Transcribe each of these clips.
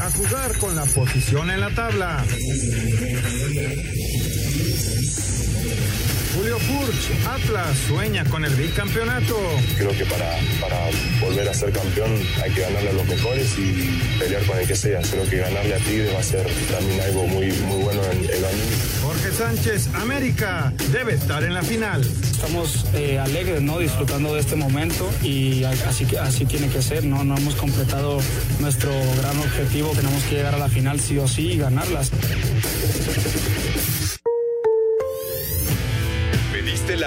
A jugar con la posición en la tabla. Julio Furch, Atlas sueña con el bicampeonato. Creo que para, para volver a ser campeón hay que ganarle a los mejores y pelear con el que sea. Creo que ganarle a Tigre va a ser también algo muy, muy bueno en el año. Jorge Sánchez, América, debe estar en la final. Estamos eh, alegres, ¿no? Disfrutando de este momento y así, así tiene que ser, ¿no? No hemos completado nuestro gran objetivo, tenemos que llegar a la final sí o sí y ganarlas.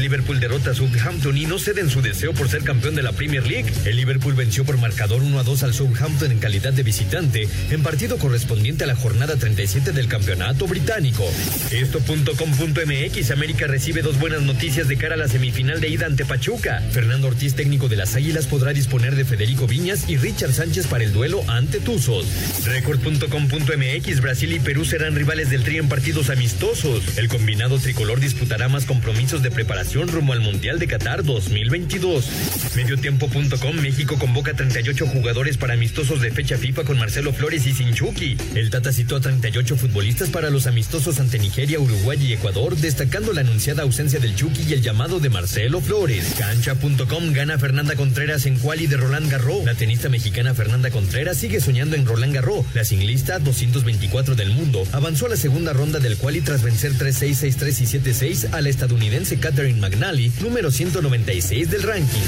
Liverpool derrota a Southampton y no ceden su deseo por ser campeón de la Premier League. El Liverpool venció por marcador 1 a 2 al Southampton en calidad de visitante en partido correspondiente a la jornada 37 del campeonato británico. Esto.com.mx, América recibe dos buenas noticias de cara a la semifinal de ida ante Pachuca. Fernando Ortiz, técnico de las Águilas, podrá disponer de Federico Viñas y Richard Sánchez para el duelo ante Tuzos. Record.com.mx, Brasil y Perú serán rivales del Tri en partidos amistosos. El combinado tricolor disputará más compromisos de preparación rumbo al Mundial de Qatar 2022. Mediotiempo.com México convoca 38 jugadores para amistosos de fecha FIFA con Marcelo Flores y Sinchuki. El Tata citó a 38 futbolistas para los amistosos ante Nigeria, Uruguay y Ecuador, destacando la anunciada ausencia del Chucky y el llamado de Marcelo Flores. Cancha.com gana Fernanda Contreras en quali de Roland Garros. La tenista mexicana Fernanda Contreras sigue soñando en Roland Garros. La singlista 224 del mundo avanzó a la segunda ronda del quali tras vencer 3-6, 6-3 y 7-6 a la estadounidense Catherine McNally, número 196 del ranking.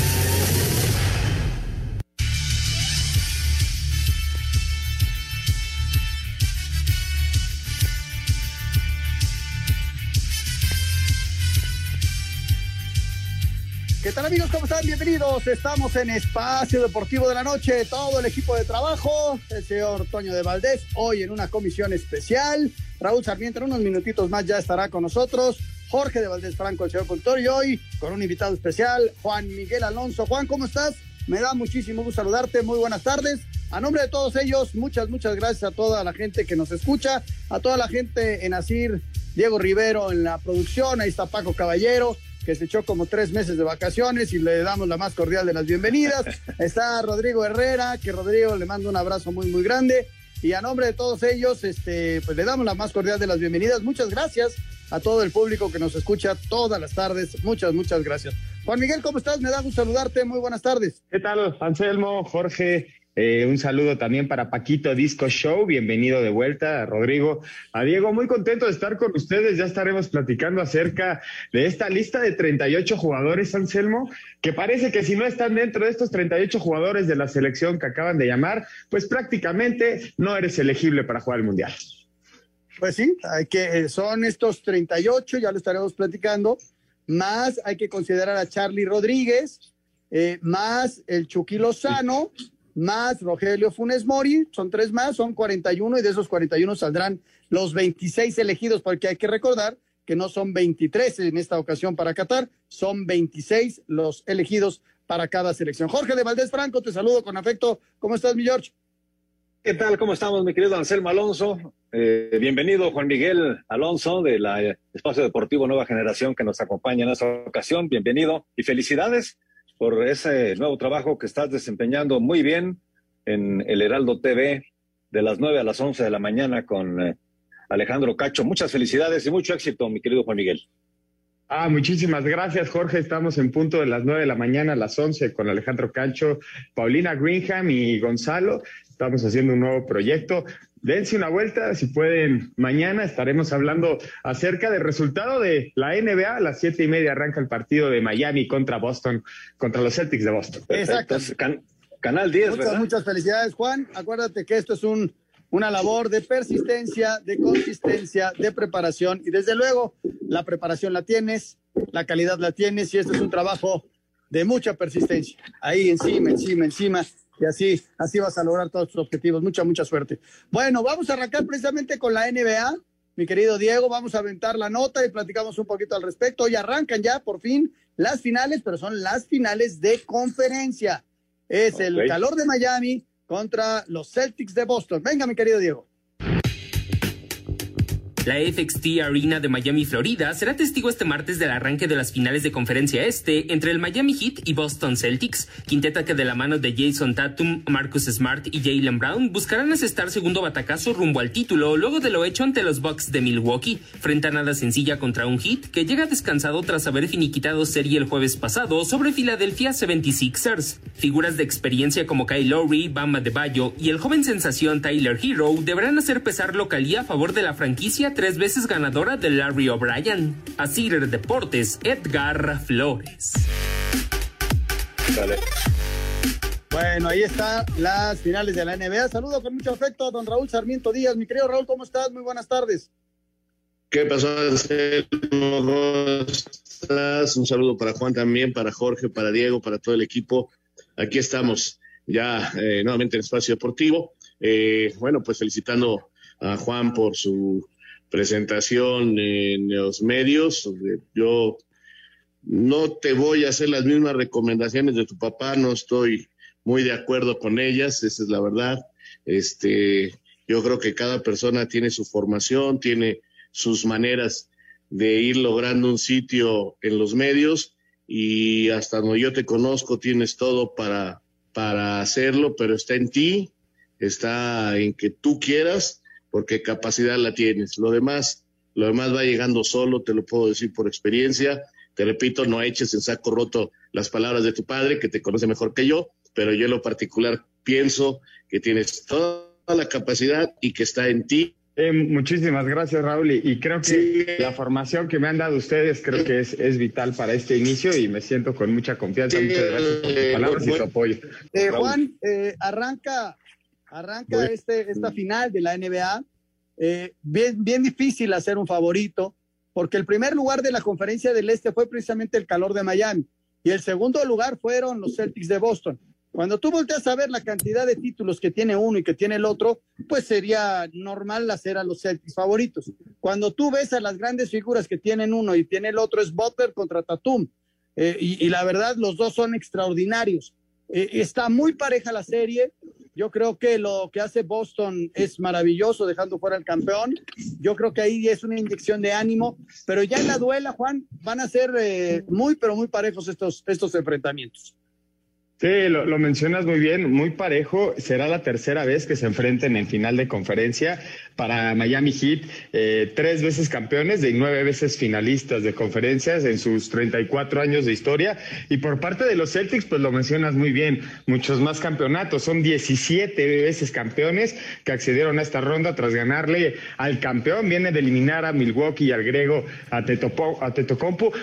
¿Qué tal amigos? ¿Cómo están? Bienvenidos. Estamos en Espacio Deportivo de la Noche. Todo el equipo de trabajo, el señor Toño de Valdés, hoy en una comisión especial. Raúl Sarmiento en unos minutitos más ya estará con nosotros. Jorge de Valdés Franco, el señor conductor, y hoy con un invitado especial, Juan Miguel Alonso. Juan, ¿cómo estás? Me da muchísimo gusto saludarte. Muy buenas tardes. A nombre de todos ellos, muchas, muchas gracias a toda la gente que nos escucha, a toda la gente en Asir, Diego Rivero en la producción, ahí está Paco Caballero, que se echó como tres meses de vacaciones y le damos la más cordial de las bienvenidas. Está Rodrigo Herrera, que Rodrigo le mando un abrazo muy, muy grande. Y a nombre de todos ellos, este, pues le damos la más cordial de las bienvenidas. Muchas gracias a todo el público que nos escucha todas las tardes. Muchas, muchas gracias. Juan Miguel, ¿cómo estás? Me da gusto saludarte. Muy buenas tardes. ¿Qué tal, Anselmo, Jorge? Eh, un saludo también para Paquito Disco Show, bienvenido de vuelta, Rodrigo, a Diego, muy contento de estar con ustedes, ya estaremos platicando acerca de esta lista de 38 jugadores, Anselmo, que parece que si no están dentro de estos 38 jugadores de la selección que acaban de llamar, pues prácticamente no eres elegible para jugar el Mundial. Pues sí, hay que, son estos 38, ya lo estaremos platicando, más hay que considerar a Charlie Rodríguez, eh, más el Chucky Lozano, más Rogelio Funes Mori, son tres más, son 41 y de esos 41 saldrán los 26 elegidos, porque hay que recordar que no son 23 en esta ocasión para Qatar, son 26 los elegidos para cada selección. Jorge de Valdés Franco, te saludo con afecto. ¿Cómo estás, mi George? ¿Qué tal? ¿Cómo estamos, mi querido Anselmo Alonso? Eh, bienvenido, Juan Miguel Alonso, de la Espacio Deportivo Nueva Generación que nos acompaña en esta ocasión. Bienvenido y felicidades por ese nuevo trabajo que estás desempeñando muy bien en el Heraldo TV de las 9 a las 11 de la mañana con eh, Alejandro Cacho. Muchas felicidades y mucho éxito, mi querido Juan Miguel. Ah, muchísimas gracias, Jorge. Estamos en punto de las nueve de la mañana a las once con Alejandro Cacho, Paulina Greenham y Gonzalo. Estamos haciendo un nuevo proyecto. Dense una vuelta, si pueden, mañana estaremos hablando acerca del resultado de la NBA. A las siete y media arranca el partido de Miami contra Boston, contra los Celtics de Boston. Exacto. canal 10, muchas, Muchas felicidades, Juan. Acuérdate que esto es un una labor de persistencia, de consistencia, de preparación y desde luego la preparación la tienes, la calidad la tienes y esto es un trabajo de mucha persistencia. Ahí encima, encima, encima y así, así vas a lograr todos tus objetivos. Mucha, mucha suerte. Bueno, vamos a arrancar precisamente con la NBA. Mi querido Diego, vamos a aventar la nota y platicamos un poquito al respecto. Hoy arrancan ya por fin las finales, pero son las finales de conferencia. Es el calor de Miami contra los Celtics de Boston. Venga, mi querido Diego. La FXT Arena de Miami, Florida, será testigo este martes del arranque de las finales de conferencia este entre el Miami Heat y Boston Celtics, quinteta que de la mano de Jason Tatum, Marcus Smart y Jalen Brown buscarán asestar segundo batacazo rumbo al título luego de lo hecho ante los Bucks de Milwaukee, frente a nada sencilla contra un Heat que llega descansado tras haber finiquitado serie el jueves pasado sobre Philadelphia 76ers. Figuras de experiencia como Kyle Lowry, Bama de Bayo y el joven sensación Tyler Hero deberán hacer pesar localía a favor de la franquicia tres veces ganadora de Larry O'Brien. Así Deportes, Edgar Flores. Bueno, ahí están las finales de la NBA. Saludo con mucho afecto a don Raúl Sarmiento Díaz. Mi querido Raúl, ¿cómo estás? Muy buenas tardes. ¿Qué pasó, Un saludo para Juan también, para Jorge, para Diego, para todo el equipo. Aquí estamos ya eh, nuevamente en Espacio Deportivo. Eh, bueno, pues felicitando a Juan por su presentación en los medios. Yo no te voy a hacer las mismas recomendaciones de tu papá, no estoy muy de acuerdo con ellas, esa es la verdad. Este, yo creo que cada persona tiene su formación, tiene sus maneras de ir logrando un sitio en los medios y hasta donde yo te conozco tienes todo para, para hacerlo, pero está en ti, está en que tú quieras porque capacidad la tienes. Lo demás, lo demás va llegando solo, te lo puedo decir por experiencia. Te repito, no eches en saco roto las palabras de tu padre, que te conoce mejor que yo, pero yo en lo particular pienso que tienes toda la capacidad y que está en ti. Eh, muchísimas gracias, Raúl. Y, creo que la formación que me han dado ustedes creo que es, es vital para este inicio y me siento con mucha confianza. Muchas gracias por tus palabras y tu apoyo. Eh, Juan, eh, arranca Arranca este, esta final de la NBA. Eh, bien, bien difícil hacer un favorito, porque el primer lugar de la conferencia del Este fue precisamente el calor de Miami y el segundo lugar fueron los Celtics de Boston. Cuando tú volteas a ver la cantidad de títulos que tiene uno y que tiene el otro, pues sería normal hacer a los Celtics favoritos. Cuando tú ves a las grandes figuras que tienen uno y tiene el otro, es Butler contra Tatum. Eh, y, la verdad, los dos son extraordinarios. Eh, está muy pareja la serie. Yo creo que lo que hace Boston es maravilloso, dejando fuera al campeón. Yo creo que ahí es una inyección de ánimo, pero ya en la duela, Juan, van a ser eh, muy, pero muy parejos estos, estos enfrentamientos. Sí, lo, mencionas muy bien, muy parejo. Será la tercera vez que se enfrenten en final de conferencia para Miami Heat. Eh, tres veces campeones y nueve veces finalistas de conferencias en sus 34 años de historia. Y por parte de los Celtics, pues lo mencionas muy bien, muchos más campeonatos. Son 17 veces campeones que accedieron a esta ronda tras ganarle al campeón. Viene de eliminar a Milwaukee y al griego a, Tetopo, a.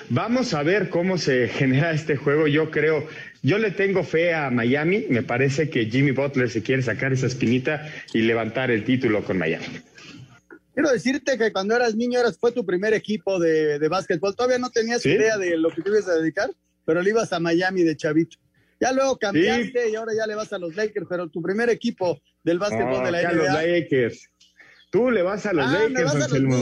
Vamos a ver cómo se genera este juego. Yo creo yo le tengo fe a Miami. Me parece que Jimmy Butler se quiere sacar esa espinita y levantar el título con Miami. Quiero decirte que cuando eras niño eras, fue tu primer equipo de, de básquetbol. Todavía no tenías idea de lo que te ibas a dedicar, pero le ibas a Miami de chavito. Ya luego cambiaste y ahora ya le vas a los Lakers, pero tu primer equipo del básquetbol de la NBA. los Lakers. Tú le vas a los ah, Lakers, Anselmo.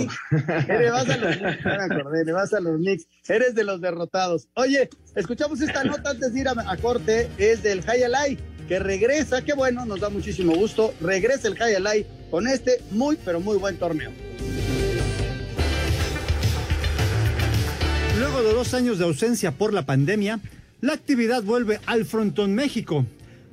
Le vas a los Knicks. me acordé, le vas a los Knicks. Eres de los derrotados. Oye, escuchamos esta nota antes de ir a, corte. Es del Hayalai, que regresa. Qué bueno, nos da muchísimo gusto. Regresa el Hayalai con este muy, pero muy buen torneo. Luego de dos años de ausencia por la pandemia, la actividad vuelve al Frontón México,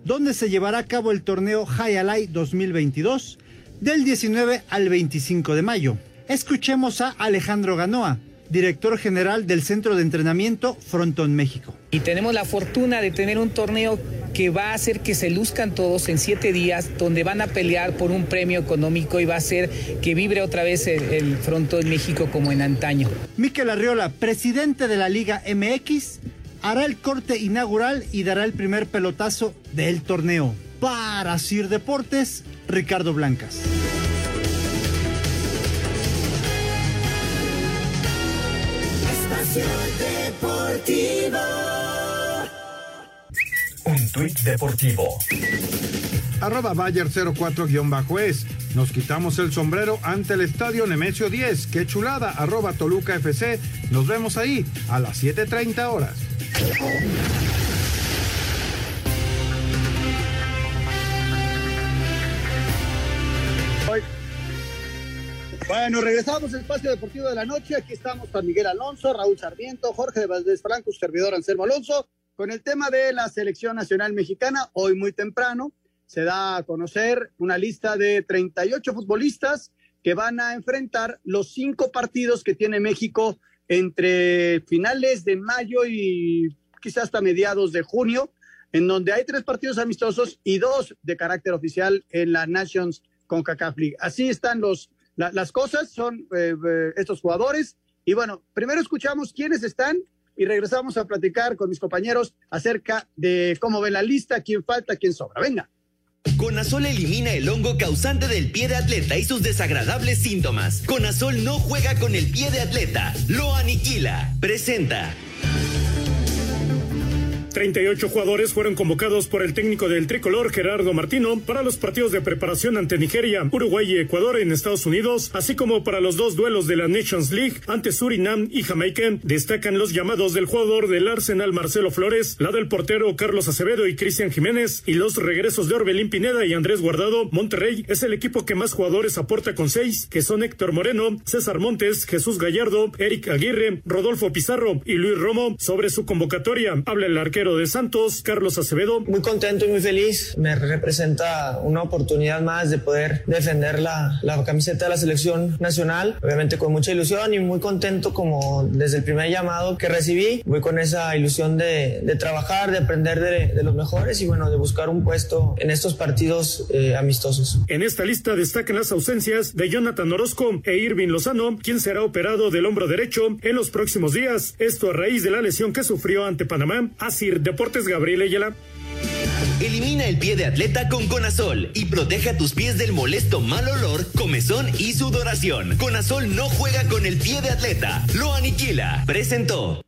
donde se llevará a cabo el torneo Hayalai 2022 del 19 al 25 de mayo. Escuchemos a Alejandro Ganoa, director general del Centro de Entrenamiento Frontón México. Y tenemos la fortuna de tener un torneo que va a hacer que se luzcan todos en siete días, donde van a pelear por un premio económico y va a hacer que vibre otra vez el, el Frontón México como en antaño. Miquel Arriola, presidente de la Liga MX, hará el corte inaugural y dará el primer pelotazo del torneo. Para Sir Deportes, Ricardo Blancas. Deportivo. Un tuit deportivo. Arroba Bayer 04-es. Nos quitamos el sombrero ante el estadio Nemesio 10. Qué chulada. Arroba Toluca FC. Nos vemos ahí a las 7.30 horas. Bueno, regresamos al espacio deportivo de la noche. Aquí estamos con Miguel Alonso, Raúl Sarmiento, Jorge de Valdés Franco, servidor Anselmo Alonso, con el tema de la selección nacional mexicana. Hoy muy temprano se da a conocer una lista de 38 futbolistas que van a enfrentar los cinco partidos que tiene México entre finales de mayo y quizás hasta mediados de junio, en donde hay tres partidos amistosos y dos de carácter oficial en la Nations CONCACAF League. Así están los la, las cosas son eh, eh, estos jugadores. Y bueno, primero escuchamos quiénes están y regresamos a platicar con mis compañeros acerca de cómo ve la lista, quién falta, quién sobra. Venga. Conazol elimina el hongo causante del pie de atleta y sus desagradables síntomas. Conazol no juega con el pie de atleta, lo aniquila. Presenta. 38 jugadores fueron convocados por el técnico del tricolor Gerardo Martino para los partidos de preparación ante Nigeria, Uruguay y Ecuador en Estados Unidos, así como para los dos duelos de la Nations League ante Surinam y Jamaica. Destacan los llamados del jugador del Arsenal Marcelo Flores, la del portero Carlos Acevedo y Cristian Jiménez y los regresos de Orbelín Pineda y Andrés Guardado. Monterrey es el equipo que más jugadores aporta con seis, que son Héctor Moreno, César Montes, Jesús Gallardo, Eric Aguirre, Rodolfo Pizarro y Luis Romo. Sobre su convocatoria habla el arquero de Santos, Carlos Acevedo. Muy contento y muy feliz. Me representa una oportunidad más de poder defender la, la camiseta de la selección nacional. Obviamente con mucha ilusión y muy contento como desde el primer llamado que recibí. Voy con esa ilusión de, de trabajar, de aprender de, de, los mejores y bueno, de buscar un puesto en estos partidos eh, amistosos. En esta lista destacan las ausencias de Jonathan Orozco e Irving Lozano, quien será operado del hombro derecho en los próximos días. Esto a raíz de la lesión que sufrió ante Panamá. Así Deportes Gabriel Ayala. Elimina el pie de atleta con Conazol y protege a tus pies del molesto mal olor, comezón y sudoración. Conazol no juega con el pie de atleta, lo aniquila. Presentó.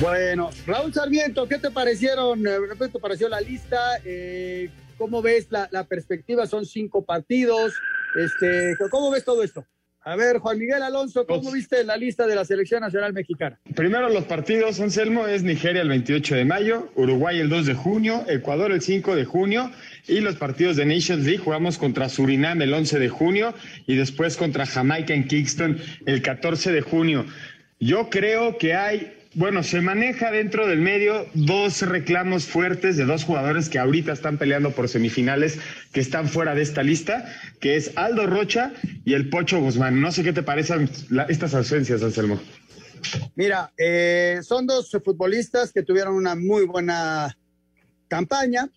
Bueno, Raúl Sarmiento, ¿qué te parecieron? ¿Qué te pareció la lista? Eh, ¿Cómo ves la, la, perspectiva? Son cinco partidos. Este, ¿Cómo ves todo esto? A ver, Juan Miguel Alonso, ¿cómo viste la lista de la selección nacional mexicana? Primero los partidos, Anselmo, es Nigeria el 28 de mayo, Uruguay el 2 de junio, Ecuador el 5 de junio y los partidos de Nations League jugamos contra Surinam el 11 de junio y después contra Jamaica en Kingston el 14 de junio. Yo creo que hay bueno, se maneja dentro del medio dos reclamos fuertes de dos jugadores que ahorita están peleando por semifinales, que están fuera de esta lista, que es Aldo Rocha y el Pocho Guzmán. No sé qué te parecen estas ausencias, Anselmo. Mira, eh, son dos futbolistas que tuvieron una muy buena campaña,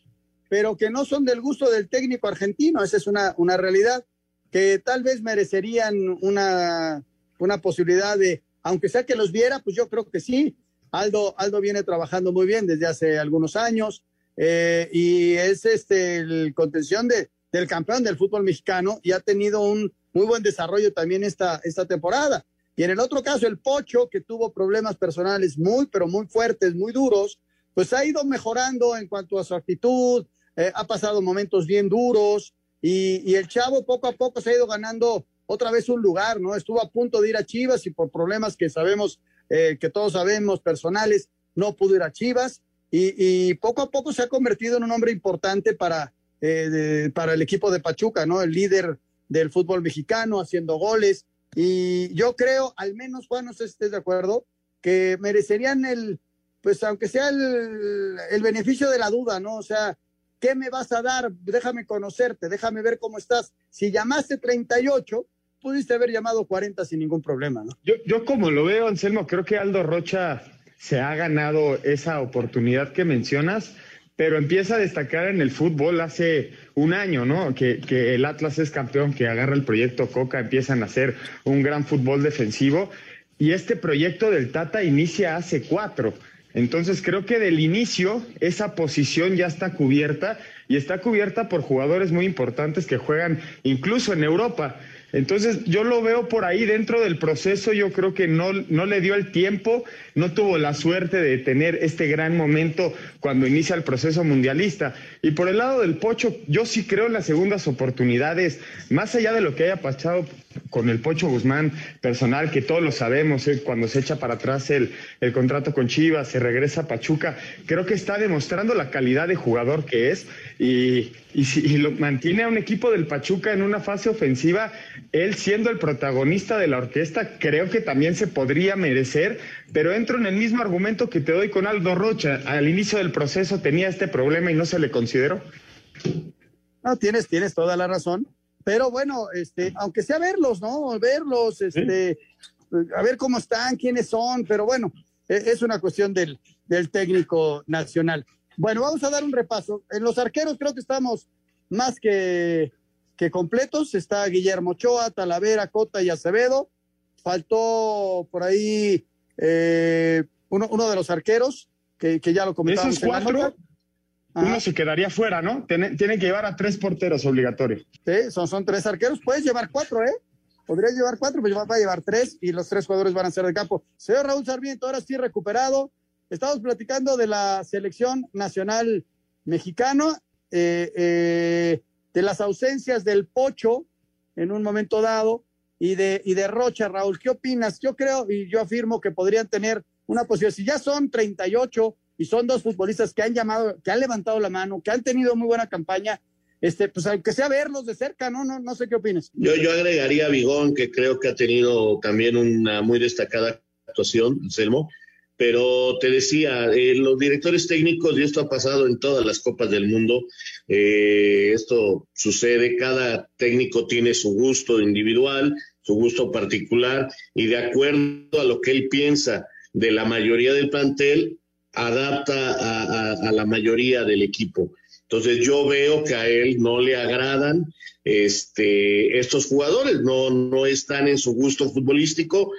pero que no son del gusto del técnico argentino. Esa es una, una realidad que tal vez merecerían una, una posibilidad de aunque sea que los viera, pues yo creo que sí. Aldo, Aldo viene trabajando muy bien desde hace algunos años eh, y es este el contención de, del campeón del fútbol mexicano y ha tenido un muy buen desarrollo también esta, esta temporada. Y en el otro caso, el Pocho, que tuvo problemas personales muy, pero muy fuertes, muy duros, pues ha ido mejorando en cuanto a su actitud, eh, ha pasado momentos bien duros y, y el chavo poco a poco se ha ido ganando otra vez un lugar, ¿no? Estuvo a punto de ir a Chivas y por problemas que sabemos, eh, que todos sabemos, personales, no pudo ir a Chivas y, poco a poco se ha convertido en un hombre importante para, eh, para el equipo de Pachuca, ¿no? El líder del fútbol mexicano, haciendo goles. Y yo creo, al menos, Juan, no sé si estés de acuerdo, que merecerían el, pues aunque sea el, el beneficio de la duda, ¿no? O sea, ¿qué me vas a dar? Déjame conocerte, déjame ver cómo estás. Si llamaste 38, pudiste haber llamado 40 sin ningún problema, ¿no? Yo, yo como lo veo, Anselmo, creo que Aldo Rocha se ha ganado esa oportunidad que mencionas, pero empieza a destacar en el fútbol hace un año, ¿no? Que, que el Atlas es campeón, que agarra el proyecto Coca, empiezan a hacer un gran fútbol defensivo, y este proyecto del Tata inicia hace cuatro. Entonces creo que del inicio esa posición ya está cubierta y está cubierta por jugadores muy importantes que juegan incluso en Europa. Entonces yo lo veo por ahí dentro del proceso, yo creo que no, no le dio el tiempo, no tuvo la suerte de tener este gran momento cuando inicia el proceso mundialista. Y por el lado del Pocho, yo sí creo en las segundas oportunidades, más allá de lo que haya pasado con el Pocho Guzmán personal, que todos lo sabemos, eh, cuando se echa para atrás el, el contrato con Chivas, se regresa a Pachuca, creo que está demostrando la calidad de jugador que es y, y, y lo mantiene a un equipo del Pachuca en una fase ofensiva, él siendo el protagonista de la orquesta, creo que también se podría merecer, pero entro en el mismo argumento que te doy con Aldo Rocha. Al inicio del proceso tenía este problema y no se le consideró. No, tienes, tienes toda la razón. Pero bueno, este, aunque sea verlos, ¿no? Verlos, este, a ver cómo están, quiénes son, pero bueno, e, es una cuestión del, del técnico nacional. Bueno, vamos a dar un repaso. En los arqueros creo que estamos más que, que completos. Está Guillermo Ochoa, Talavera, Cota y Acevedo. Faltó por ahí eh, uno, uno de los arqueros, que, que ya lo comentamos. Esos cuatro, uno se quedaría fuera, ¿no? Tiene, tiene, que llevar a tres porteros obligatorios. Sí, son, son tres arqueros. Puedes llevar cuatro, ¿eh? Podrías llevar cuatro, pero va a llevar tres y los tres jugadores van a ser de campo. Señor Raúl Sarmiento, ahora sí recuperado. Estamos platicando de la selección nacional mexicano, eh, eh, de las ausencias del Pocho en un momento dado y de, y de Rocha. Raúl, ¿qué opinas? Yo creo y yo afirmo que podrían tener una posibilidad. Si ya son 38 y son dos futbolistas que han llamado, que han levantado la mano, que han tenido muy buena campaña, este, pues aunque sea verlos de cerca, ¿no? No, no sé qué opinas. Yo, yo agregaría a Bigón, que creo que ha tenido también una muy destacada actuación, Anselmo, pero te decía, eh, los directores técnicos, y esto ha pasado en todas las copas del mundo, eh, esto sucede, cada técnico tiene su gusto individual, su gusto particular, y de acuerdo a lo que él piensa de la mayoría del plantel, adapta a, la mayoría del equipo. Entonces yo veo que a él no le agradan este, estos jugadores, no, no están en su gusto futbolístico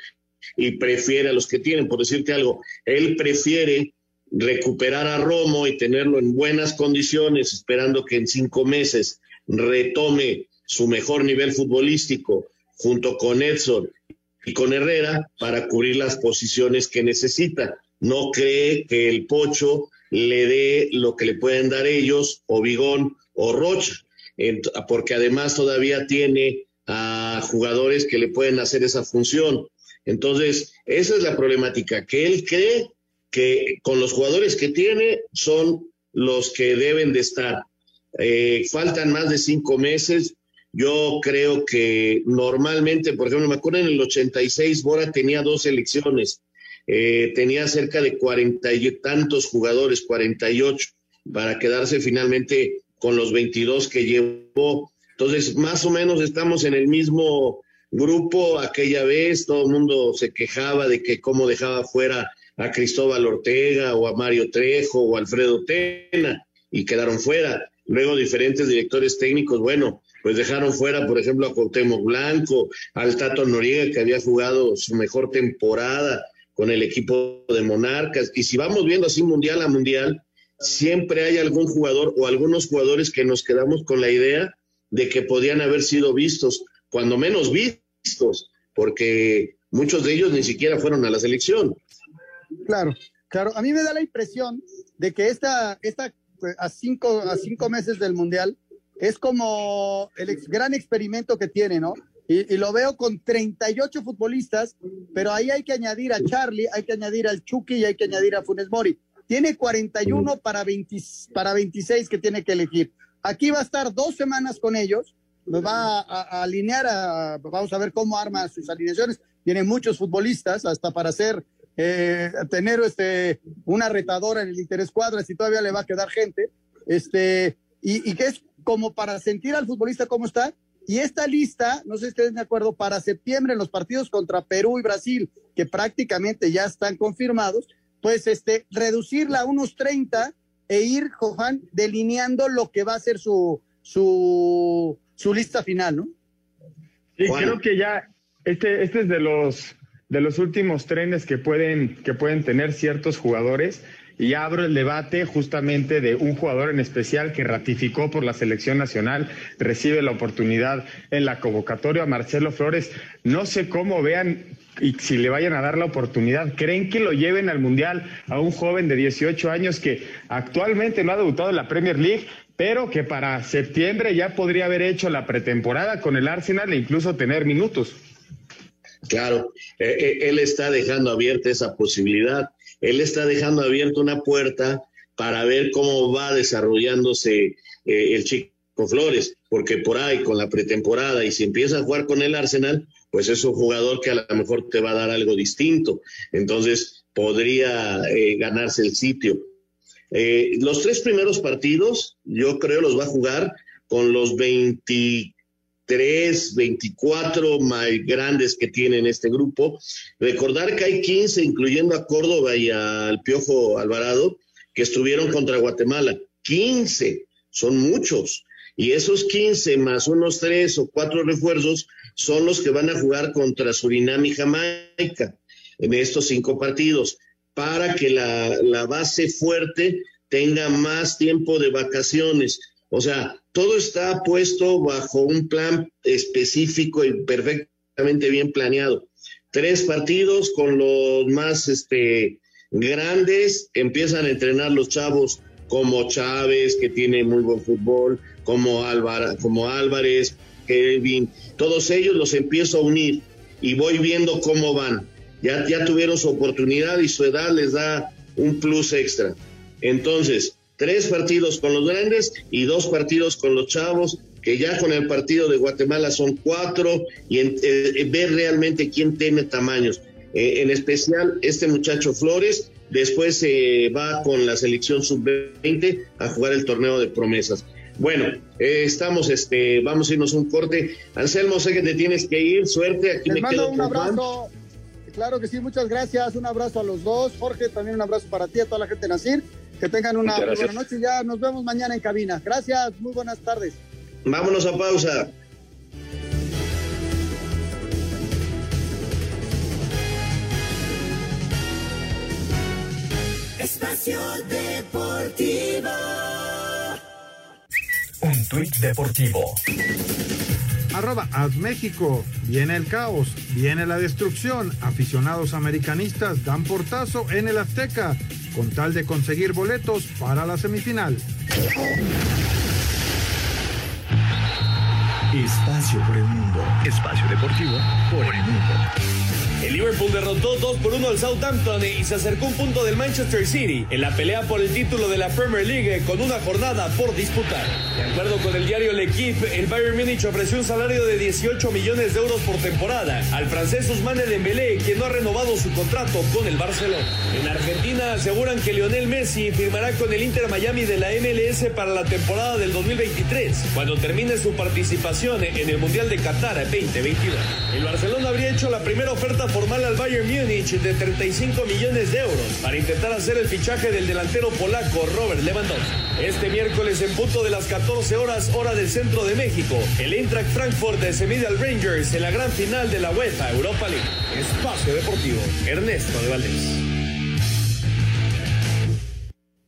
y prefiere a los que tienen. Por decirte algo, él prefiere recuperar a Romo y tenerlo en buenas condiciones, esperando que en cinco meses retome su mejor nivel futbolístico junto con Edson y con Herrera para cubrir las posiciones que necesita. No cree que el Pocho le dé lo que le pueden dar ellos, o Bigón o Rocha, porque además todavía tiene a jugadores que le pueden hacer esa función. Entonces, esa es la problemática, que él cree que con los jugadores que tiene son los que deben de estar. Eh, faltan más de cinco meses. Yo creo que normalmente, por ejemplo, me acuerdo en el 86, Bora tenía dos elecciones. Eh, tenía cerca de cuarenta y tantos jugadores, 48, para quedarse finalmente con los 22 que llevó. Entonces, más o menos estamos en el mismo grupo aquella vez, todo el mundo se quejaba de que cómo dejaba fuera a Cristóbal Ortega o a Mario Trejo o Alfredo Tena y quedaron fuera. Luego diferentes directores técnicos, bueno, pues dejaron fuera, por ejemplo, a Cuauhtémoc Blanco, al Tato Noriega, que había jugado su mejor temporada con el equipo de Monarcas. Y si vamos viendo así mundial a mundial, siempre hay algún jugador o algunos jugadores que nos quedamos con la idea de que podían haber sido vistos cuando menos vistos, porque muchos de ellos ni siquiera fueron a la selección. Claro, claro. A mí me da la impresión de que esta, esta a cinco, a cinco meses del Mundial es como el gran experimento que tiene, ¿no? Y, y, lo veo con 38 futbolistas, pero ahí hay que añadir a Charlie, hay que añadir al Chucky y hay que añadir a Funes Mori. Tiene 41 para, 20, para 26 que tiene que elegir. Aquí va a estar dos semanas con ellos nos va a, a, alinear, a, vamos a ver cómo arma sus alineaciones. Tiene muchos futbolistas, hasta para hacer, eh, tener este, una retadora en el interescuadras y todavía le va a quedar gente. Este, y, y que es como para sentir al futbolista cómo está. Y esta lista, no sé si ustedes de acuerdo, para septiembre en los partidos contra Perú y Brasil, que prácticamente ya están confirmados, pues este, reducirla a unos 30 e ir, Juan, delineando lo que va a ser su, su, su lista final, ¿no? Sí, creo que ya este, este es de los, de los últimos trenes que pueden, que pueden tener ciertos jugadores y abro el debate justamente de un jugador en especial que ratificó por la selección nacional, recibe la oportunidad en la convocatoria, Marcelo Flores. No sé cómo vean y si le vayan a dar la oportunidad, ¿creen que lo lleven al Mundial a un joven de 18 años que actualmente no ha debutado en la Premier League, pero que para septiembre ya podría haber hecho la pretemporada con el Arsenal e incluso tener minutos? Claro, eh, eh, él está dejando abierta esa posibilidad él está dejando abierta una puerta para ver cómo va desarrollándose eh, el Chico Flores, porque por ahí con la pretemporada y si empieza a jugar con el Arsenal, pues es un jugador que a lo mejor te va a dar algo distinto, entonces podría eh, ganarse el sitio. Eh, los tres primeros partidos, yo creo, los va a jugar con los 20 23, 24 más grandes que tienen este grupo. Recordar que hay 15, incluyendo a Córdoba y al Piojo Alvarado, que estuvieron contra Guatemala. 15, son muchos. Y esos 15 más unos 3 o 4 refuerzos son los que van a jugar contra Surinam y Jamaica en estos cinco partidos, para que la, la base fuerte tenga más tiempo de vacaciones o sea, todo está puesto bajo un plan específico y perfectamente bien planeado. Tres partidos con los más este, grandes, empiezan a entrenar los chavos como Chávez, que tiene muy buen fútbol, como, como Álvarez, Kevin, todos ellos los empiezo a unir y voy viendo cómo van. Ya, ya tuvieron su oportunidad y su edad les da un plus extra. Entonces, tres partidos con los grandes y dos partidos con los chavos, que ya con el partido de Guatemala son cuatro, y eh, ver realmente quién tiene tamaños. Eh, en especial este muchacho Flores, después se va con la selección sub-20 a jugar el torneo de promesas. Bueno, eh, estamos, este, vamos a irnos un corte. Anselmo, sé que te tienes que ir, suerte. Aquí me mando un abrazo. Claro que sí, muchas gracias. Un abrazo a los dos. Jorge, también un abrazo para ti, a toda la gente de Nacir. Que tengan una buena noche y ya nos vemos mañana en cabina. Gracias, muy buenas tardes. Vámonos a pausa. Espacio Deportivo. Un tuit deportivo. Arroba México. Viene el caos, viene la destrucción. Aficionados americanistas dan portazo en el Azteca con tal de conseguir boletos para la semifinal. Espacio por el mundo. Espacio deportivo por el mundo. El Liverpool derrotó 2 por 1 al Southampton y se acercó un punto del Manchester City en la pelea por el título de la Premier League con una jornada por disputar. De acuerdo con el diario L'Equipe, el Bayern Múnich ofreció un salario de 18 millones de euros por temporada al francés Ousmane Dembélé, quien no ha renovado su contrato con el Barcelona. En Argentina aseguran que Lionel Messi firmará con el Inter Miami de la MLS para la temporada del 2023, cuando termine su participación en el Mundial de Qatar 2022. El Barcelona habría hecho la primera oferta formal al Bayern Múnich de 35 millones de euros para intentar hacer el fichaje del delantero polaco Robert Lewandowski. Este miércoles en punto de las 14 horas hora del centro de México, el Eintracht Frankfurt se mide al Rangers en la gran final de la UEFA Europa League. Espacio Deportivo, Ernesto de Valdés.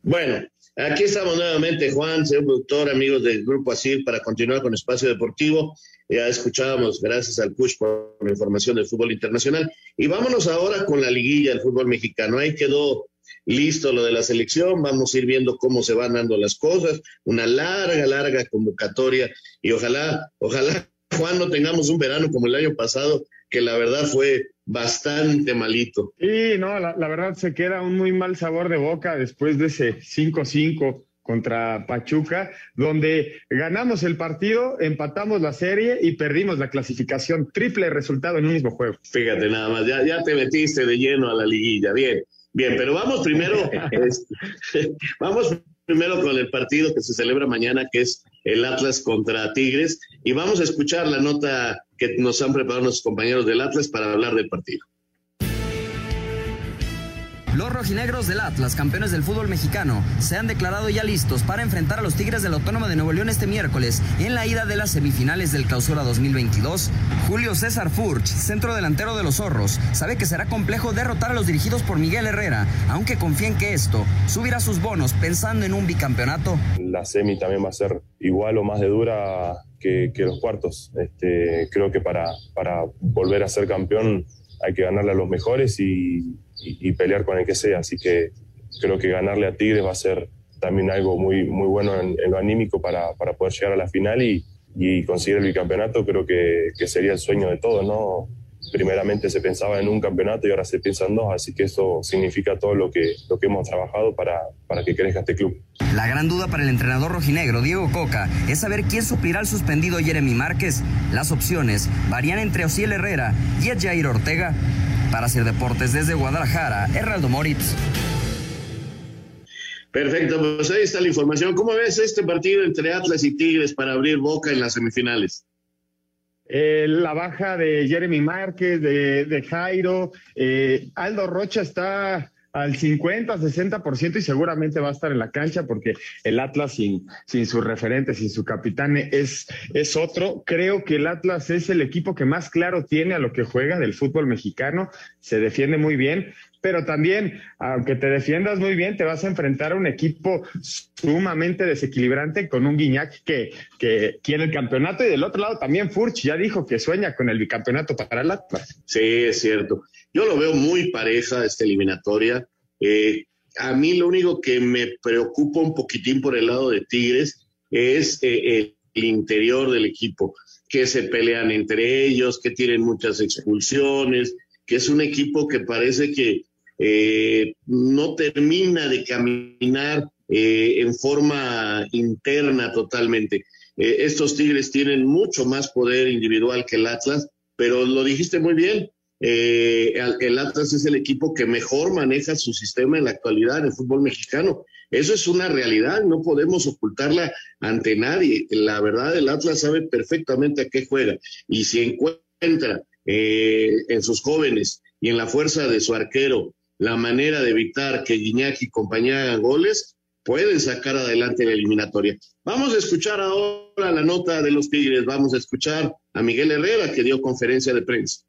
Bueno, aquí estamos nuevamente, Juan, señor productor, amigos del Grupo Asir, para continuar con Espacio Deportivo. Ya escuchábamos, gracias al push por la información del fútbol internacional. Y vámonos ahora con la liguilla del fútbol mexicano. Ahí quedó listo lo de la selección, vamos a ir viendo cómo se van dando las cosas, una larga, larga convocatoria y ojalá, ojalá, Juan, no tengamos un verano como el año pasado, que la verdad fue bastante malito. Sí, no, la, la verdad se queda un muy mal sabor de boca después de ese 5-5 contra Pachuca, donde ganamos el partido, empatamos la serie y perdimos la clasificación. Triple resultado en un mismo juego. Fíjate nada más, ya, ya te metiste de lleno a la liguilla. Bien, bien, pero vamos primero, este, vamos primero con el partido que se celebra mañana, que es el Atlas contra Tigres, y vamos a escuchar la nota que nos han preparado nuestros compañeros del Atlas para hablar del partido. Los rojinegros del Atlas, campeones del fútbol mexicano, se han declarado ya listos para enfrentar a los Tigres del Autónomo de Nuevo León este miércoles en la ida de las semifinales del Clausura 2022. Julio César Furch, centro delantero de los Zorros, sabe que será complejo derrotar a los dirigidos por Miguel Herrera, aunque confía en que esto subirá sus bonos pensando en un bicampeonato. La semi también va a ser igual o más de dura que, los cuartos. Este, creo que para volver a ser campeón hay que ganarle a los mejores y, y, pelear con el que sea. Así que creo que ganarle a Tigres va a ser también algo muy, muy bueno en, en lo anímico para, para, poder llegar a la final y, y conseguir el bicampeonato. Creo que, que, sería el sueño de todos, ¿no? Primeramente se pensaba en un campeonato y ahora se piensa en dos, así que eso significa todo lo que, lo que hemos trabajado para, para que crezca este club. La gran duda para el entrenador rojinegro, Diego Coca, es saber quién suplirá al suspendido Jeremy Márquez. Las opciones varían entre Osiel Herrera y Jair Ortega. Para hacer deportes desde Guadalajara, Heraldo Moritz. Perfecto, pues ahí está la información. ¿Cómo ves este partido entre Atlas y Tigres para abrir boca en las semifinales? Eh, la baja de Jeremy Márquez, de, de Jairo, eh, Aldo Rocha está al 50, 60% y seguramente va a estar en la cancha porque el Atlas sin, sin su referente, sin su capitán es, es otro. Creo que el Atlas es el equipo que más claro tiene a lo que juega del fútbol mexicano, se defiende muy bien, pero también, aunque te defiendas muy bien, te vas a enfrentar a un equipo sumamente desequilibrante con un Guiñac que, que quiere el campeonato y del otro lado también Furch ya dijo que sueña con el bicampeonato para el Atlas. Sí, es cierto. Yo lo veo muy pareja esta eliminatoria. Eh, a mí lo único que me preocupa un poquitín por el lado de Tigres es eh, el interior del equipo, que se pelean entre ellos, que tienen muchas expulsiones, que es un equipo que parece que eh, no termina de caminar eh, en forma interna totalmente. Eh, estos Tigres tienen mucho más poder individual que el Atlas, pero lo dijiste muy bien. Eh, el Atlas es el equipo que mejor maneja su sistema en la actualidad en el fútbol mexicano. Eso es una realidad, no podemos ocultarla ante nadie. La verdad, el Atlas sabe perfectamente a qué juega. Y si encuentra eh, en sus jóvenes y en la fuerza de su arquero la manera de evitar que Guiñac y compañía hagan goles, pueden sacar adelante la eliminatoria. Vamos a escuchar ahora la nota de los Tigres, vamos a escuchar a Miguel Herrera que dio conferencia de prensa.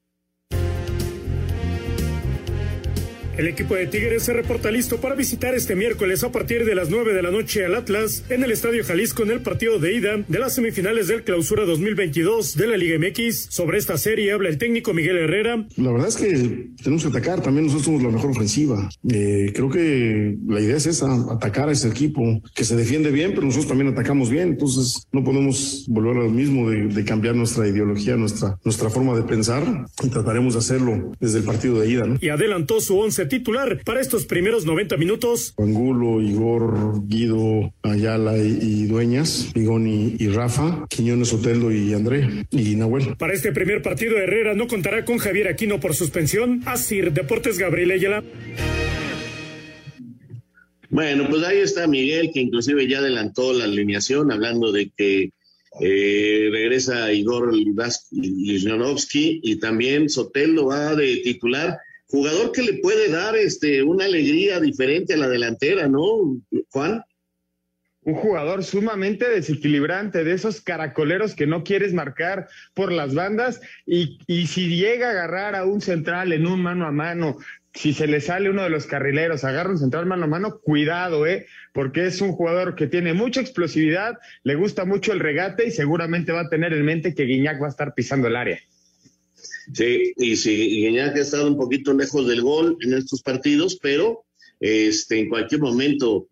El equipo de Tigres se reporta listo para visitar este miércoles a partir de las 9 de la noche al Atlas en el Estadio Jalisco en el partido de ida de las semifinales del Clausura 2022 de la Liga MX. Sobre esta serie habla el técnico Miguel Herrera. La verdad es que tenemos que atacar, también nosotros somos la mejor ofensiva. Eh, creo que la idea es esa, atacar a ese equipo que se defiende bien, pero nosotros también atacamos bien, entonces no podemos volver a lo mismo de, de cambiar nuestra ideología, nuestra, nuestra forma de pensar y trataremos de hacerlo desde el partido de ida. ¿no? Y adelantó su once titular para estos primeros 90 minutos. Angulo, Igor, Guido, Ayala y, y Dueñas, Bigoni y Rafa, Quiñones, Otelo y André y Nahuel. Para este primer partido, Herrera no contará con Javier Aquino por suspensión. Asir Deportes Gabriel Ayala. Bueno, pues ahí está Miguel, que inclusive ya adelantó la alineación, hablando de que eh, regresa Igor Liznovsky y también Sotelo va de titular jugador que le puede dar este una alegría diferente a la delantera, ¿no, Juan? Un jugador sumamente desequilibrante, de esos caracoleros que no quieres marcar por las bandas y, y si llega a agarrar a un central en un mano a mano, si se le sale uno de los carrileros, agarra un central mano a mano, cuidado, ¿eh? Porque es un jugador que tiene mucha explosividad, le gusta mucho el regate y seguramente va a tener en mente que Guiñac va a estar pisando el área. Sí, y si Guiñac ha estado un poquito lejos del gol en estos partidos, pero este, en cualquier momento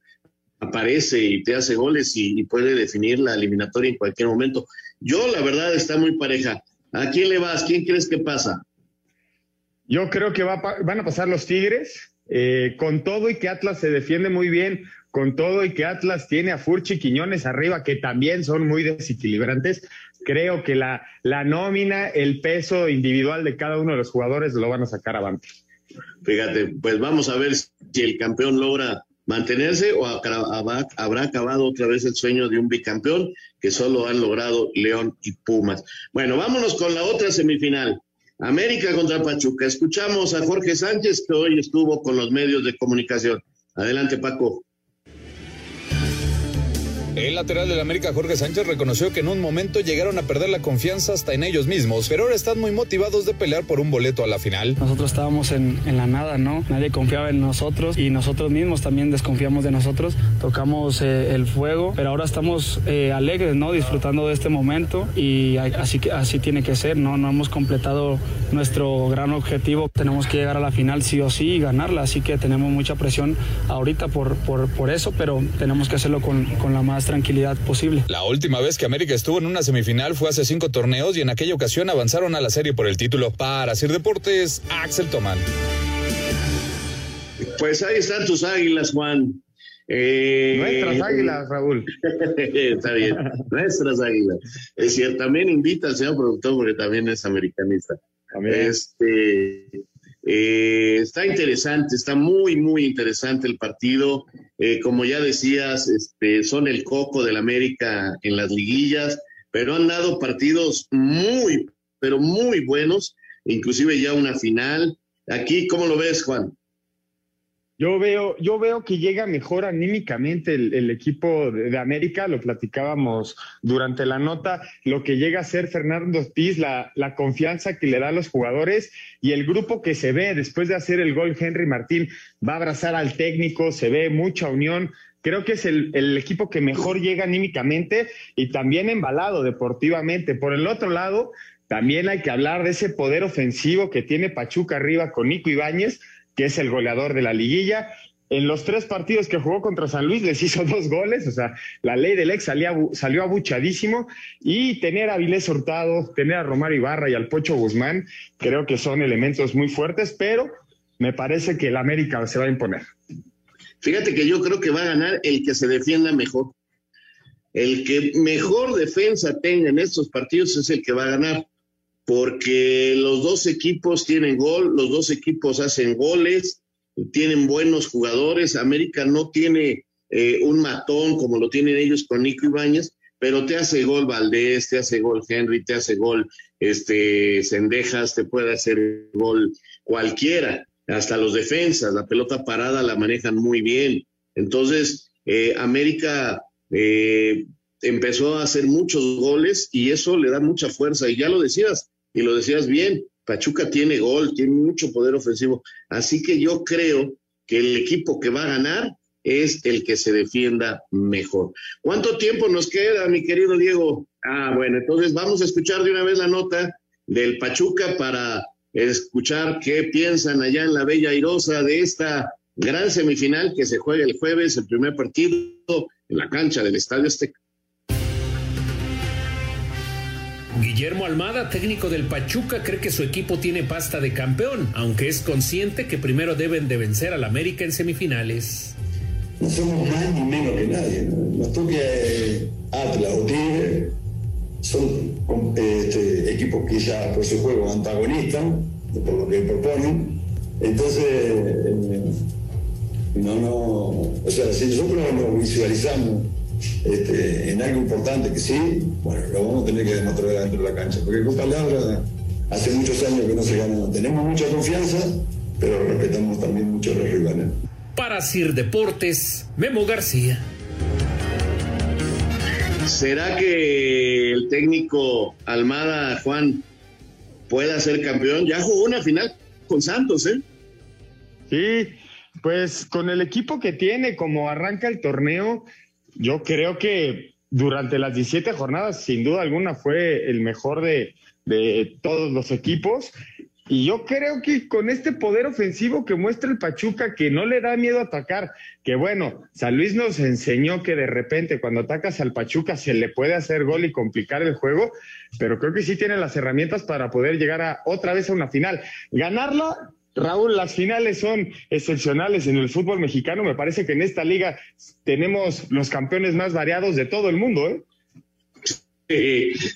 aparece y te hace goles y, puede definir la eliminatoria en cualquier momento. Yo, la verdad, está muy pareja. ¿A quién le vas? ¿Quién crees que pasa? Yo creo que va, van a pasar los Tigres, eh, con todo y que Atlas se defiende muy bien, con todo y que Atlas tiene a Furchi Quiñones arriba, que también son muy desequilibrantes, creo que la, la nómina, el peso individual de cada uno de los jugadores lo van a sacar avante. Fíjate, pues vamos a ver si el campeón logra mantenerse o habrá acabado otra vez el sueño de un bicampeón que solo han logrado León y Pumas. Bueno, vámonos con la otra semifinal. América contra Pachuca. Escuchamos a Jorge Sánchez que hoy estuvo con los medios de comunicación. Adelante, Paco. El lateral del América, Jorge Sánchez, reconoció que en un momento llegaron a perder la confianza hasta en ellos mismos, pero ahora están muy motivados de pelear por un boleto a la final. Nosotros estábamos en, la nada, ¿no? Nadie confiaba en nosotros y nosotros mismos también desconfiamos de nosotros. Tocamos eh, el fuego, pero ahora estamos eh, alegres, ¿no? Disfrutando de este momento y así, así tiene que ser, ¿no? No hemos completado nuestro gran objetivo. Tenemos que llegar a la final sí o sí y ganarla, así que tenemos mucha presión ahorita por, por, por eso, pero tenemos que hacerlo con, con la más tranquilidad posible. La última vez que América estuvo en una semifinal fue hace cinco torneos y en aquella ocasión avanzaron a la serie por el título. Para Sir Deportes, Axel Toman. Pues ahí están tus águilas, Juan. Eh, nuestras águilas, Raúl. Está bien, nuestras águilas. Es cierto, también invita al señor productor porque también es americanista. Este, eh, está interesante, está muy, muy interesante el partido. Eh, como ya decías, este, son el coco del América en las liguillas, pero han dado partidos muy, pero muy buenos, inclusive ya una final. Aquí, ¿cómo lo ves, Juan? Yo veo, yo veo que llega mejor anímicamente el, equipo de, América, lo platicábamos durante la nota, lo que llega a ser Fernando Ortiz, la, la, confianza que le da a los jugadores y el grupo que se ve después de hacer el gol Henry Martín, va a abrazar al técnico, se ve mucha unión. Creo que es el, el equipo que mejor llega anímicamente y también embalado deportivamente. Por el otro lado, también hay que hablar de ese poder ofensivo que tiene Pachuca arriba con Nico Ibáñez es el goleador de la liguilla. En los tres partidos que jugó contra San Luis les hizo dos goles, o sea, la ley del ex salió abuchadísimo y tener a Vilés Hurtado, tener a Romario Ibarra y al Pocho Guzmán, creo que son elementos muy fuertes, pero me parece que el América se va a imponer. Fíjate que yo creo que va a ganar el que se defienda mejor. El que mejor defensa tenga en estos partidos es el que va a ganar porque los dos equipos tienen gol, los dos equipos hacen goles, tienen buenos jugadores. América no tiene eh, un matón como lo tienen ellos con Nico Ibáñez, pero te hace gol Valdés, te hace gol Henry, te hace gol este Sendejas, te puede hacer gol cualquiera, hasta los defensas, la pelota parada la manejan muy bien. Entonces, eh, América eh, empezó a hacer muchos goles y eso le da mucha fuerza. Y ya lo decías, y lo decías bien, Pachuca tiene gol, tiene mucho poder ofensivo. Así que yo creo que el equipo que va a ganar es el que se defienda mejor. ¿Cuánto tiempo nos queda, mi querido Diego? Ah, bueno, entonces vamos a escuchar de una vez la nota del Pachuca para escuchar qué piensan allá en la Bella Airosa de esta gran semifinal que se juega el jueves, el primer partido en la cancha del Estadio Azteca. Guillermo Almada, técnico del Pachuca, cree que su equipo tiene pasta de campeón, aunque es consciente que primero deben de vencer al América en semifinales. No somos más ni menos que nadie. Nos toque Atlas o Tigre son este, equipos que ya por su juego antagonistas, por lo que proponen. Entonces, eh, no, no, o sea, si nosotros nos visualizamos este, en algo importante que sí, bueno, lo vamos a tener que demostrar dentro de la cancha, porque con palabras hace muchos años que no se gana. Tenemos mucha confianza, pero respetamos también mucho a los rivales. Para Sir Deportes, Memo García. ¿Será que el técnico Almada Juan pueda ser campeón? Ya jugó una final con Santos, ¿eh? Sí, pues con el equipo que tiene, como arranca el torneo, yo creo que durante las 17 jornadas, sin duda alguna, fue el mejor de, todos los equipos. Y yo creo que con este poder ofensivo que muestra el Pachuca, que no le da miedo atacar, que bueno, San Luis nos enseñó que de repente cuando atacas al Pachuca se le puede hacer gol y complicar el juego, pero creo que sí tiene las herramientas para poder llegar a otra vez a una final. Ganarla, Raúl, las finales son excepcionales en el fútbol mexicano. Me parece que en esta liga tenemos los campeones más variados de todo el mundo, ¿eh?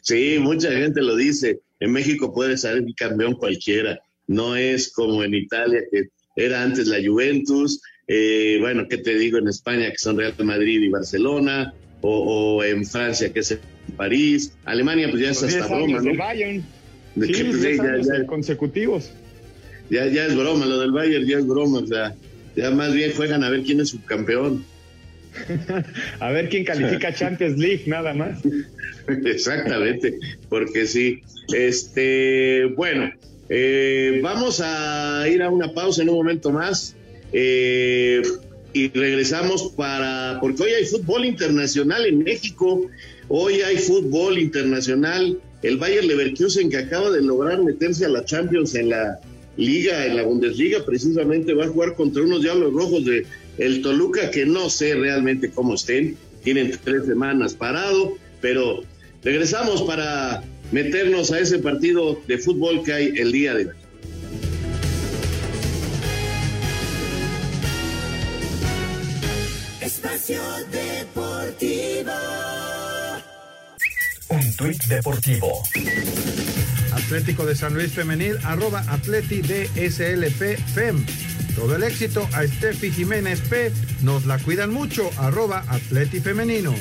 Sí, mucha gente lo dice. En México puede salir campeón cualquiera. No es como en Italia, que era antes la Juventus, Eh, bueno, ¿qué te digo en España que son Real Madrid y Barcelona? O, en Francia que es París. Alemania pues ya es hasta broma, ¿no? Bayern. De sí, pues, ya, consecutivos. Ya, ya es broma, lo del Bayern ya es broma, o sea, ya más bien juegan a ver quién es subcampeón. a ver quién califica Champions League, nada más. Exactamente, porque sí. Este, bueno, eh, vamos a ir a una pausa en un momento más. Eh, y regresamos para, porque hoy hay fútbol internacional en México, hoy hay fútbol internacional, el Bayern Leverkusen que acaba de lograr meterse a la Champions en la liga, en la Bundesliga, precisamente va a jugar contra unos Diablos Rojos de el Toluca, que no sé realmente cómo estén, tienen tres semanas parado, pero regresamos para meternos a ese partido de fútbol que hay el día de hoy. Espacio Deportivo. Un tuit deportivo. Atlético de San Luis Femenil, arroba Atleti DSLP FEM. Todo el éxito a Steffi Jiménez P. Nos la cuidan mucho, arroba Atleti Femenino.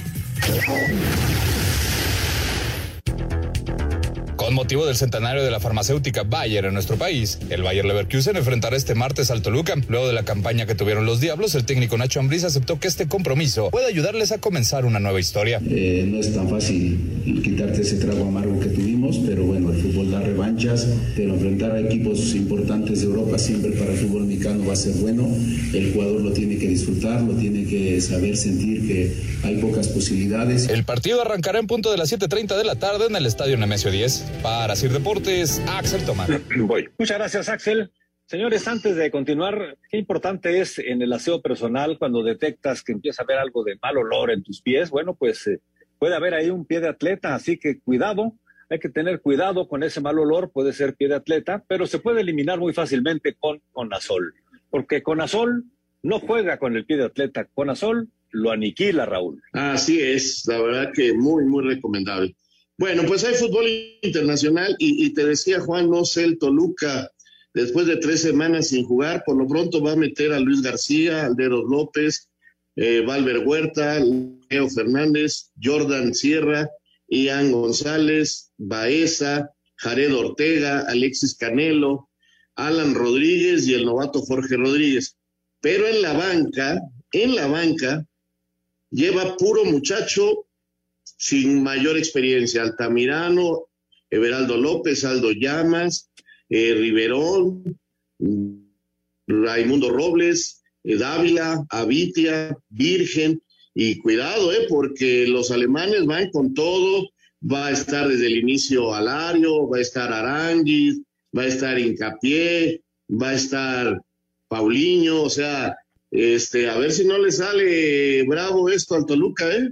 Con motivo del centenario de la farmacéutica Bayer en nuestro país, el Bayer Leverkusen enfrentará este martes al Toluca. Luego de la campaña que tuvieron los Diablos, el técnico Nacho Ambriz aceptó que este compromiso puede ayudarles a comenzar una nueva historia. Eh, no es tan fácil quitarte ese trago amargo que tuvimos, pero bueno, el fútbol da revanchas, pero enfrentar a equipos importantes de Europa siempre para el fútbol mexicano va a ser bueno. El jugador lo tiene que disfrutar, lo tiene que saber sentir que hay pocas posibilidades. El partido arrancará en punto de las 7.30 de la tarde en el Estadio Nemesio 10. Para Sir Deportes, Axel Tomás. Voy. Muchas gracias, Axel. Señores, antes de continuar, qué importante es en el aseo personal cuando detectas que empieza a haber algo de mal olor en tus pies. Bueno, pues eh, puede haber ahí un pie de atleta, así que cuidado, hay que tener cuidado con ese mal olor, puede ser pie de atleta, pero se puede eliminar muy fácilmente con Conazol, porque Conazol no juega con el pie de atleta, Conazol lo aniquila, Raúl. Así es, la verdad que muy, muy recomendable. Bueno, pues hay fútbol internacional y, te decía Juan, no sé, el Toluca, después de tres semanas sin jugar, por lo pronto va a meter a Luis García, Alderos López, eh, Valver Huerta, Leo Fernández, Jordan Sierra, Ian González, Baeza, Jared Ortega, Alexis Canelo, Alan Rodríguez y el novato Jorge Rodríguez. Pero en la banca, en la banca, lleva puro muchacho sin mayor experiencia. Altamirano, Everaldo López, Aldo Llamas, eh, Riverón, Raimundo Robles, eh, Dávila, Avitia, Virgen, y cuidado, eh, porque los alemanes van con todo, va a estar desde el inicio Alario, va a estar Aranguis, va a estar Incapié, va a estar Paulinho, o sea, este, a ver si no le sale bravo esto al Toluca, ¿eh?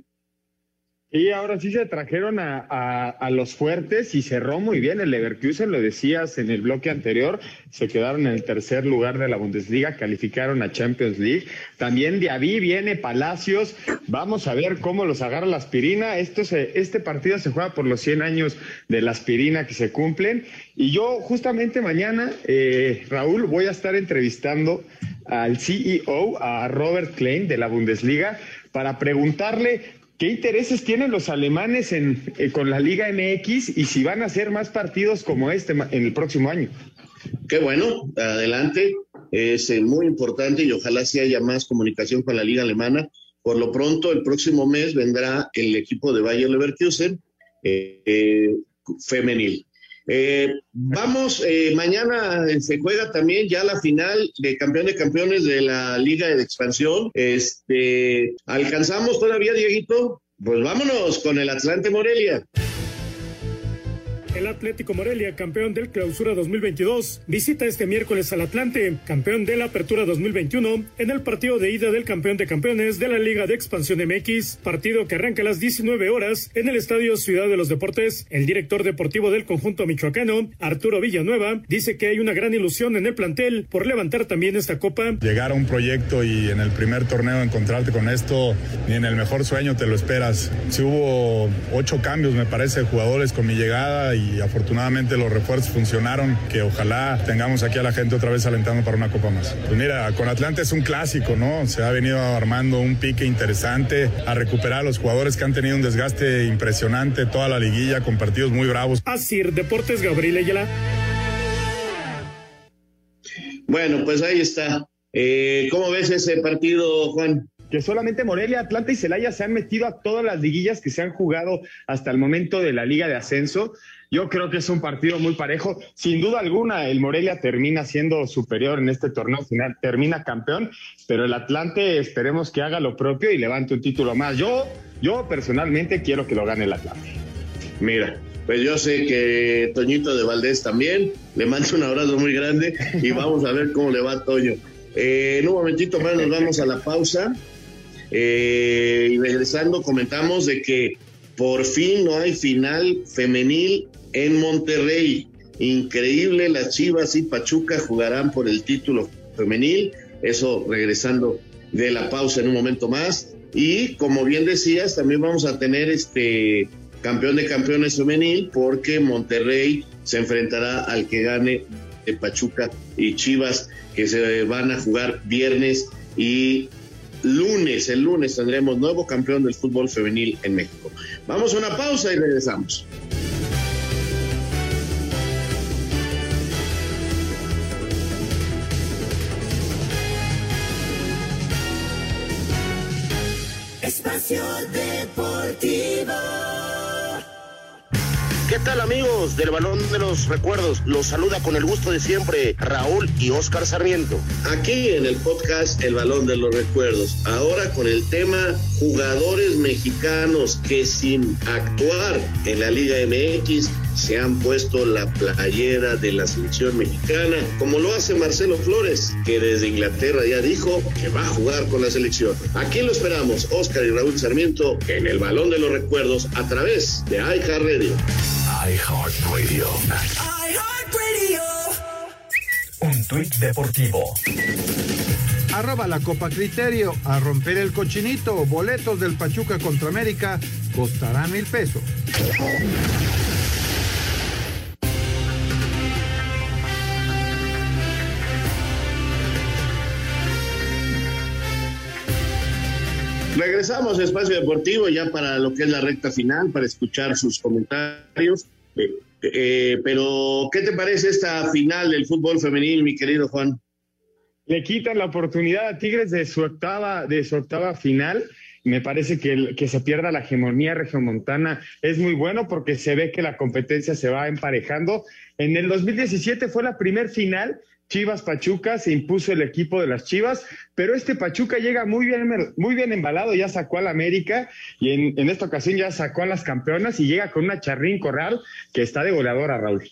Y ahora sí se trajeron a, los fuertes y cerró muy bien el Leverkusen, lo decías en el bloque anterior, se quedaron en el tercer lugar de la Bundesliga, calificaron a Champions League. También de ahí viene Palacios, vamos a ver cómo los agarra la aspirina. Esto se, este partido se juega por los 100 años de la aspirina que se cumplen. Y yo justamente mañana, eh, Raúl, voy a estar entrevistando al CEO, a Robert Klein de la Bundesliga, para preguntarle ¿Qué intereses tienen los alemanes en, eh, con la Liga MX y si van a hacer más partidos como este en el próximo año? Qué bueno, adelante. Es eh, muy importante y ojalá si haya más comunicación con la Liga Alemana. Por lo pronto, el próximo mes vendrá el equipo de Bayer Leverkusen eh, femenil. Eh, vamos, eh, mañana se juega también ya la final de campeón de campeones de la Liga de Expansión. Este, ¿alcanzamos todavía, Dieguito? Pues vámonos con el Atlante Morelia. El Atlético Morelia, campeón del Clausura 2022, visita este miércoles al Atlante, campeón de la Apertura 2021, en el partido de ida del campeón de campeones de la Liga de Expansión MX, partido que arranca a las 19 horas en el Estadio Ciudad de los Deportes. El director deportivo del conjunto michoacano, Arturo Villanueva, dice que hay una gran ilusión en el plantel por levantar también esta copa. Llegar a un proyecto y en el primer torneo encontrarte con esto, ni en el mejor sueño te lo esperas. Si hubo ocho cambios, me parece, jugadores con mi llegada y afortunadamente los refuerzos funcionaron, que ojalá tengamos aquí a la gente otra vez alentando para una copa más. Pues mira, con Atlanta es un clásico, ¿no? Se ha venido armando un pique interesante a recuperar a los jugadores que han tenido un desgaste impresionante toda la liguilla con partidos muy bravos. Así, Deportes Gabriel Ayala. Bueno, pues ahí está. Eh, ¿Cómo ves ese partido, Juan? que solamente Morelia, Atlanta y Celaya se han metido a todas las liguillas que se han jugado hasta el momento de la Liga de Ascenso. Yo creo que es un partido muy parejo. Sin duda alguna, el Morelia termina siendo superior en este torneo final, termina campeón, pero el Atlante esperemos que haga lo propio y levante un título más. Yo, yo personalmente quiero que lo gane el Atlante. Mira, pues yo sé que Toñito de Valdés también. Le mando un abrazo muy grande y vamos a ver cómo le va a Toño. Eh, en un momentito más nos vamos a la pausa. Eh, y regresando, comentamos de que por fin no hay final femenil en Monterrey. Increíble, las Chivas y Pachuca jugarán por el título femenil. Eso regresando de la pausa en un momento más. Y como bien decías, también vamos a tener este campeón de campeones femenil porque Monterrey se enfrentará al que gane de Pachuca y Chivas que se van a jugar viernes y lunes, el lunes tendremos nuevo campeón del fútbol femenil en México. Vamos a una pausa y regresamos. Espacio Deportivo. ¿Qué tal amigos del Balón de los Recuerdos? Los saluda con el gusto de siempre Raúl y Oscar Sarmiento. Aquí en el podcast El Balón de los Recuerdos. Ahora con el tema jugadores mexicanos que sin actuar en la Liga MX se han puesto la playera de la selección mexicana, como lo hace Marcelo Flores, que desde Inglaterra ya dijo que va a jugar con la selección. Aquí lo esperamos, Oscar y Raúl Sarmiento, en el Balón de los Recuerdos a través de iHeartRadio iHeartRadio. iHeartRadio. Un tuit deportivo. Arroba la Copa Criterio. A romper el cochinito. Boletos del Pachuca contra América costará mil pesos. Regresamos a Espacio Deportivo ya para lo que es la recta final, para escuchar sus comentarios. Eh, eh, pero, ¿qué te parece esta final del fútbol femenil, mi querido Juan? Le quitan la oportunidad a Tigres de su octava, de su octava final. Me parece que, el- que se pierda la hegemonía regiomontana es muy bueno porque se ve que la competencia se va emparejando. En el 2017 fue la primer final Chivas Pachuca, se impuso el equipo de las Chivas, pero este Pachuca llega muy bien, muy bien embalado, ya sacó al América y en, en esta ocasión ya sacó a las campeonas y llega con una charrín corral que está de goleadora, Raúl.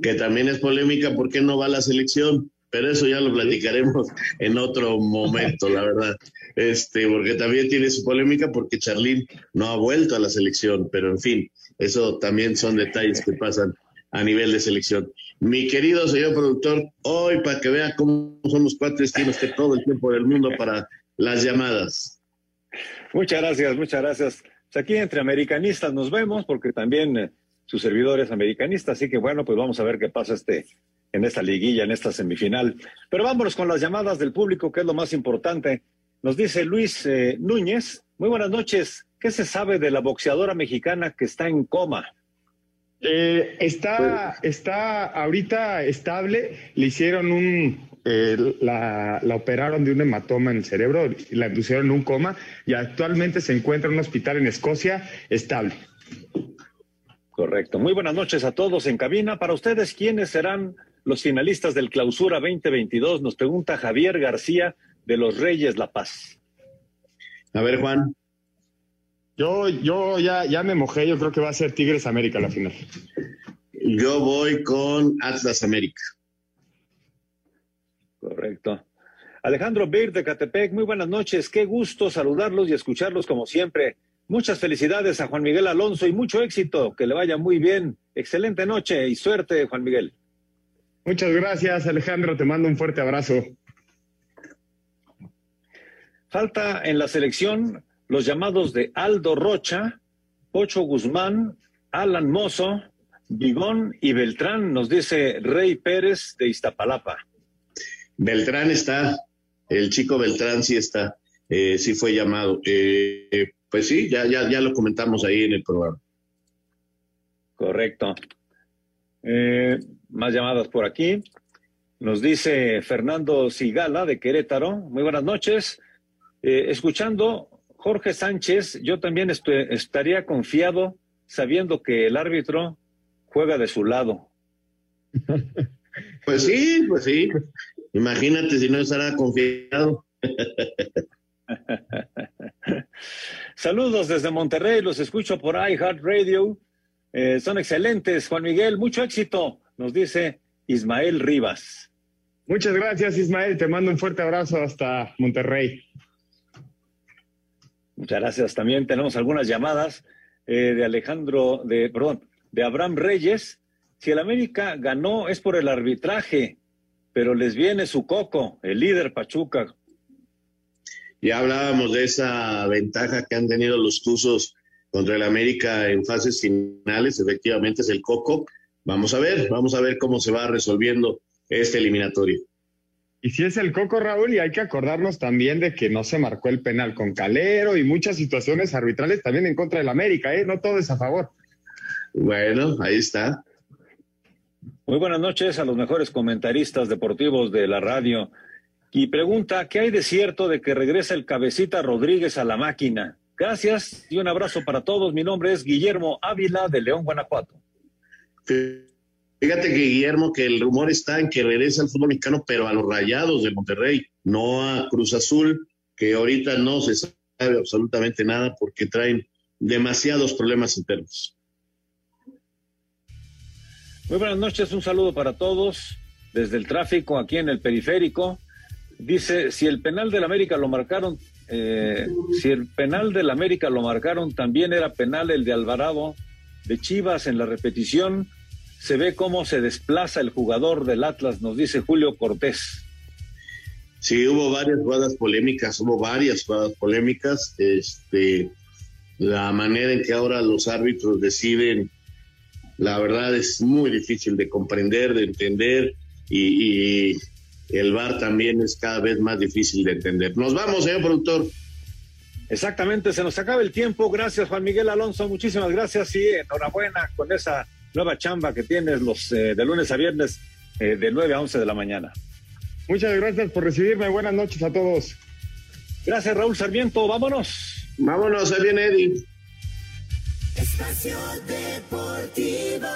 Que también es polémica porque no va a la selección, pero eso ya lo platicaremos en otro momento, la verdad. Este, porque también tiene su polémica porque Charlín no ha vuelto a la selección, pero en fin, eso también son detalles que pasan a nivel de selección. Mi querido señor productor, hoy para que vea cómo somos cuates, tiene usted todo el tiempo del mundo para las llamadas. Muchas gracias, muchas gracias. Pues aquí entre americanistas nos vemos, porque también eh, su servidor es americanista, así que bueno, pues vamos a ver qué pasa este, en esta liguilla, en esta semifinal. Pero vámonos con las llamadas del público, que es lo más importante. Nos dice Luis eh, Núñez, muy buenas noches. ¿Qué se sabe de la boxeadora mexicana que está en coma? Eh, está, está ahorita estable, le hicieron un, eh, la, la operaron de un hematoma en el cerebro, y la inducieron en un coma y actualmente se encuentra en un hospital en Escocia estable. Correcto. Muy buenas noches a todos en cabina. Para ustedes, ¿quiénes serán los finalistas del Clausura 2022? Nos pregunta Javier García de los Reyes La Paz. A ver, Juan. Yo, yo ya, ya me mojé, yo creo que va a ser Tigres América la final. Yo voy con Atlas América. Correcto. Alejandro Beir de Catepec, muy buenas noches. Qué gusto saludarlos y escucharlos como siempre. Muchas felicidades a Juan Miguel Alonso y mucho éxito. Que le vaya muy bien. Excelente noche y suerte, Juan Miguel. Muchas gracias, Alejandro. Te mando un fuerte abrazo. Falta en la selección los llamados de Aldo Rocha, Pocho Guzmán, Alan Mozo, Bigón y Beltrán, nos dice Rey Pérez de Iztapalapa. Beltrán está, el chico Beltrán sí está, eh, sí fue llamado. Eh, pues sí, ya, ya, ya lo comentamos ahí en el programa. Correcto. Eh, más llamadas por aquí. Nos dice Fernando Sigala de Querétaro. Muy buenas noches. Eh, escuchando Jorge Sánchez, yo también estaría confiado sabiendo que el árbitro juega de su lado. Pues sí, pues sí. Imagínate si no estará confiado. Saludos desde Monterrey, los escucho por iHeartRadio. Eh, son excelentes, Juan Miguel, mucho éxito, nos dice Ismael Rivas. Muchas gracias, Ismael. Te mando un fuerte abrazo hasta Monterrey. Muchas gracias. También tenemos algunas llamadas eh, de Alejandro, de, perdón, de Abraham Reyes. Si el América ganó es por el arbitraje, pero les viene su coco, el líder Pachuca. Ya hablábamos de esa ventaja que han tenido los Tuzos contra el América en fases finales, efectivamente es el coco. Vamos a ver, vamos a ver cómo se va resolviendo este eliminatorio. Y si es el coco, Raúl, y hay que acordarnos también de que no se marcó el penal con Calero y muchas situaciones arbitrales también en contra del América, ¿eh? No todo es a favor. Bueno, ahí está. Muy buenas noches a los mejores comentaristas deportivos de la radio. Y pregunta, ¿qué hay de cierto de que regresa el cabecita Rodríguez a la máquina? Gracias y un abrazo para todos. Mi nombre es Guillermo Ávila de León, Guanajuato. Fíjate que Guillermo, que el rumor está en que regresa al fútbol mexicano, pero a los rayados de Monterrey, no a Cruz Azul, que ahorita no se sabe absolutamente nada porque traen demasiados problemas internos. Muy buenas noches, un saludo para todos desde el tráfico aquí en el periférico. Dice, si el penal del América lo marcaron, eh, si el penal del América lo marcaron, también era penal el de Alvarado de Chivas en la repetición se ve cómo se desplaza el jugador del Atlas, nos dice Julio Cortés. Sí, hubo varias jugadas polémicas, hubo varias jugadas polémicas. Este, la manera en que ahora los árbitros deciden, la verdad es muy difícil de comprender, de entender y, y el VAR también es cada vez más difícil de entender. Nos vamos, señor productor. Exactamente, se nos acaba el tiempo. Gracias, Juan Miguel Alonso. Muchísimas gracias y enhorabuena con esa nueva chamba que tienes los eh, de lunes a viernes eh, de 9 a 11 de la mañana. Muchas gracias por recibirme. Buenas noches a todos. Gracias, Raúl Sarmiento. Vámonos. Vámonos, ahí viene Eddie. Espacio Deportivo.